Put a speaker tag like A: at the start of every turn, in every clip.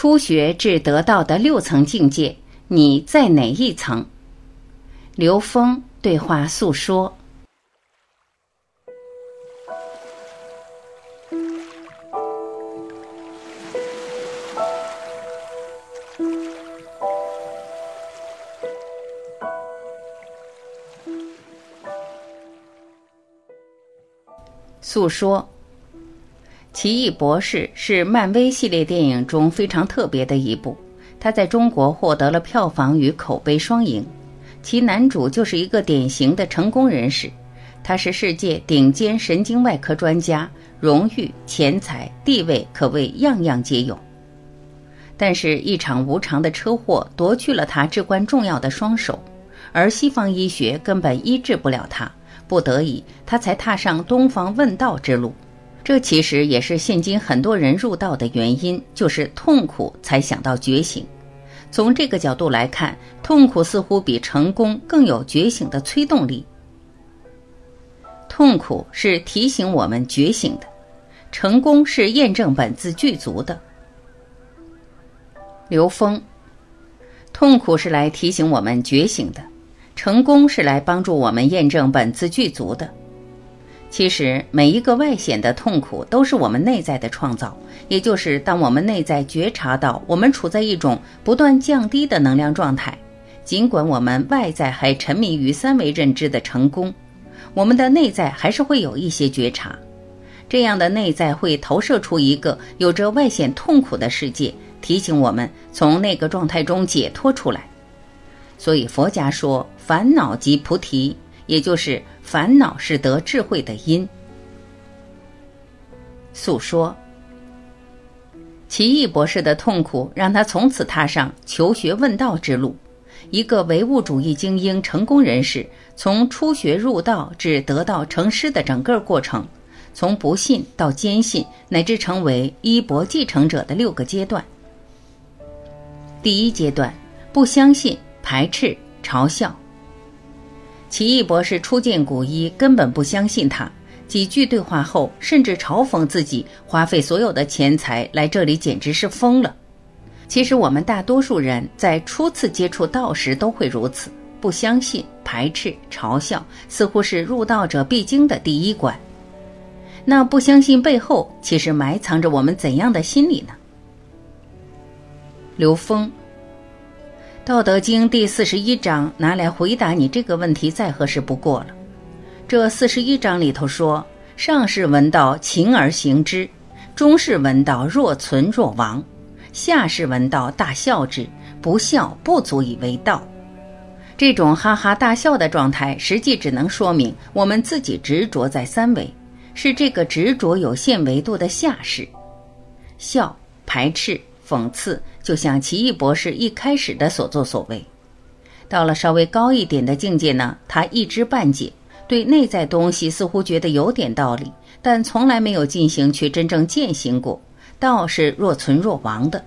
A: 初学至得道的六层境界，你在哪一层？刘峰对话诉说。诉说。奇异博士是漫威系列电影中非常特别的一部，它在中国获得了票房与口碑双赢。其男主就是一个典型的成功人士，他是世界顶尖神经外科专家，荣誉、钱财、地位可谓样样皆有。但是，一场无常的车祸夺去了他至关重要的双手，而西方医学根本医治不了他，不得已，他才踏上东方问道之路。这其实也是现今很多人入道的原因，就是痛苦才想到觉醒。从这个角度来看，痛苦似乎比成功更有觉醒的催动力。痛苦是提醒我们觉醒的，成功是验证本自具足的。刘峰，痛苦是来提醒我们觉醒的，成功是来帮助我们验证本自具足的。其实每一个外显的痛苦都是我们内在的创造，也就是当我们内在觉察到我们处在一种不断降低的能量状态，尽管我们外在还沉迷于三维认知的成功，我们的内在还是会有一些觉察。这样的内在会投射出一个有着外显痛苦的世界，提醒我们从那个状态中解脱出来。所以佛家说，烦恼即菩提。也就是烦恼是得智慧的因。诉说，奇异博士的痛苦让他从此踏上求学问道之路。一个唯物主义精英、成功人士，从初学入道至得道成师的整个过程，从不信到坚信，乃至成为衣钵继承者的六个阶段。第一阶段，不相信、排斥、嘲笑。奇异博士初见古一，根本不相信他。几句对话后，甚至嘲讽自己花费所有的钱财来这里，简直是疯了。其实，我们大多数人在初次接触道时都会如此，不相信、排斥、嘲笑，似乎是入道者必经的第一关。那不相信背后，其实埋藏着我们怎样的心理呢？刘峰。《道德经》第四十一章拿来回答你这个问题再合适不过了。这四十一章里头说：“上士闻道，勤而行之；中士闻道，若存若亡；下士闻道，大笑之。不笑，不足以为道。”这种哈哈大笑的状态，实际只能说明我们自己执着在三维，是这个执着有限维度的下士。笑，排斥。讽刺，就像奇异博士一开始的所作所为。到了稍微高一点的境界呢，他一知半解，对内在东西似乎觉得有点道理，但从来没有进行去真正践行过。道是若存若亡的。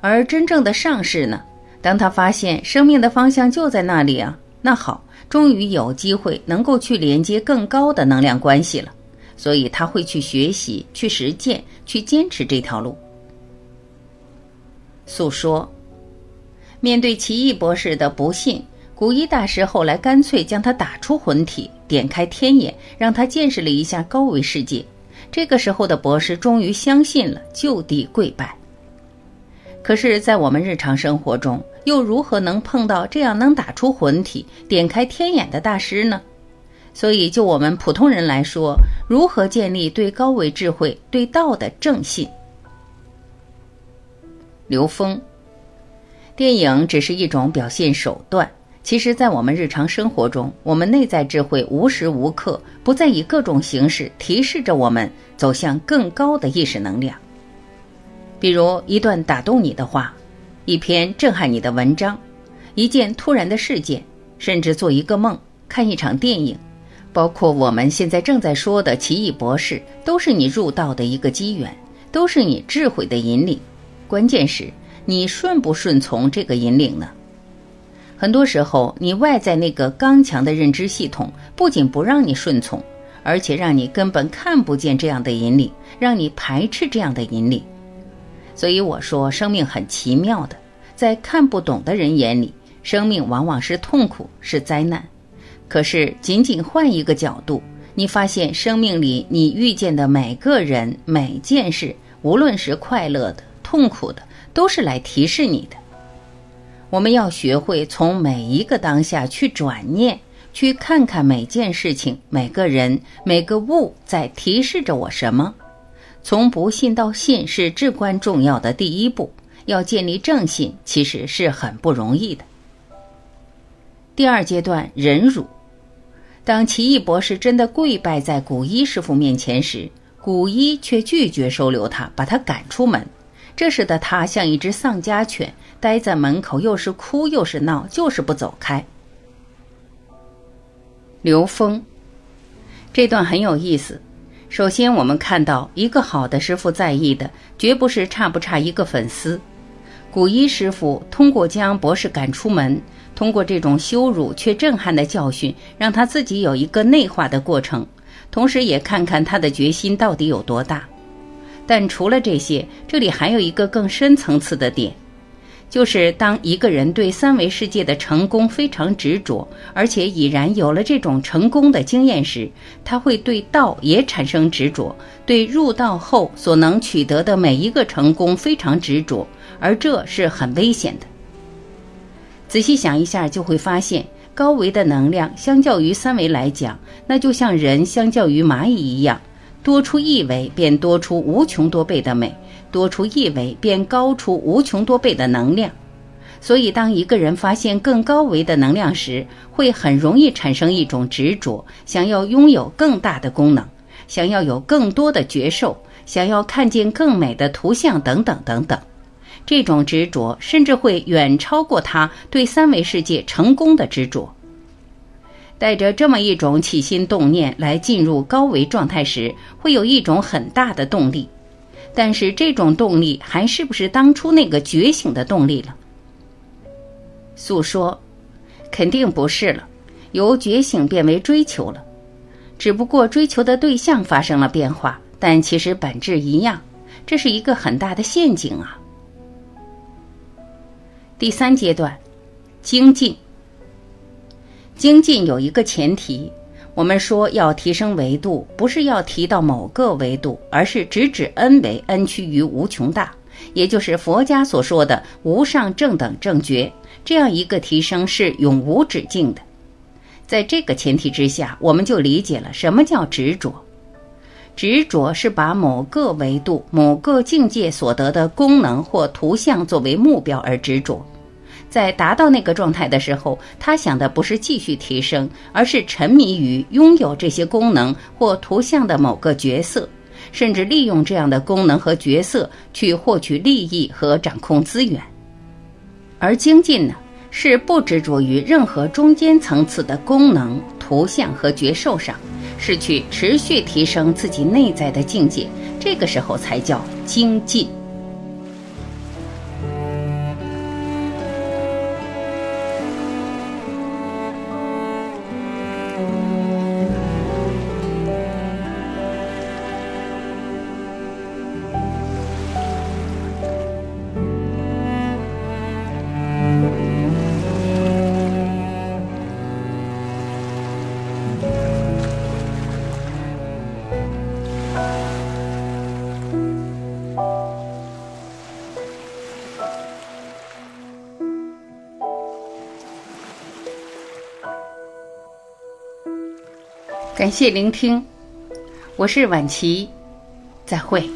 A: 而真正的上士呢，当他发现生命的方向就在那里啊，那好，终于有机会能够去连接更高的能量关系了，所以他会去学习、去实践、去坚持这条路。诉说，面对奇异博士的不信，古一大师后来干脆将他打出魂体，点开天眼，让他见识了一下高维世界。这个时候的博士终于相信了，就地跪拜。可是，在我们日常生活中，又如何能碰到这样能打出魂体、点开天眼的大师呢？所以，就我们普通人来说，如何建立对高维智慧、对道的正信？刘峰，电影只是一种表现手段。其实，在我们日常生活中，我们内在智慧无时无刻不在以各种形式提示着我们走向更高的意识能量。比如，一段打动你的话，一篇震撼你的文章，一件突然的事件，甚至做一个梦、看一场电影，包括我们现在正在说的《奇异博士》，都是你入道的一个机缘，都是你智慧的引领。关键是，你顺不顺从这个引领呢？很多时候，你外在那个刚强的认知系统，不仅不让你顺从，而且让你根本看不见这样的引领，让你排斥这样的引领。所以我说，生命很奇妙的，在看不懂的人眼里，生命往往是痛苦，是灾难。可是，仅仅换一个角度，你发现生命里你遇见的每个人、每件事，无论是快乐的、痛苦的，都是来提示你的。我们要学会从每一个当下去转念，去看看每件事情、每个人、每个物在提示着我什么。从不信到信是至关重要的第一步。要建立正信，其实是很不容易的。第二阶段，忍辱。当奇异博士真的跪拜在古一师傅面前时，古一却拒绝收留他，把他赶出门。这时的他像一只丧家犬，待在门口，又是哭又是闹，就是不走开。刘峰，这段很有意思。首先，我们看到一个好的师傅在意的，绝不是差不差一个粉丝。古一师傅通过将博士赶出门，通过这种羞辱却震撼的教训，让他自己有一个内化的过程，同时也看看他的决心到底有多大。但除了这些，这里还有一个更深层次的点。就是当一个人对三维世界的成功非常执着，而且已然有了这种成功的经验时，他会对道也产生执着，对入道后所能取得的每一个成功非常执着，而这是很危险的。仔细想一下，就会发现高维的能量相较于三维来讲，那就像人相较于蚂蚁一样，多出一维便多出无穷多倍的美。多出一维，便高出无穷多倍的能量。所以，当一个人发现更高维的能量时，会很容易产生一种执着，想要拥有更大的功能，想要有更多的觉受，想要看见更美的图像等等等等。这种执着甚至会远超过他对三维世界成功的执着。带着这么一种起心动念来进入高维状态时，会有一种很大的动力。但是这种动力还是不是当初那个觉醒的动力了？诉说，肯定不是了，由觉醒变为追求了，只不过追求的对象发生了变化，但其实本质一样，这是一个很大的陷阱啊。第三阶段，精进。精进有一个前提。我们说要提升维度，不是要提到某个维度，而是直指 n 为 n 趋于无穷大，也就是佛家所说的无上正等正觉。这样一个提升是永无止境的。在这个前提之下，我们就理解了什么叫执着。执着是把某个维度、某个境界所得的功能或图像作为目标而执着。在达到那个状态的时候，他想的不是继续提升，而是沉迷于拥有这些功能或图像的某个角色，甚至利用这样的功能和角色去获取利益和掌控资源。而精进呢，是不执着于任何中间层次的功能、图像和觉受上，是去持续提升自己内在的境界，这个时候才叫精进。感谢聆听，我是晚琪，再会。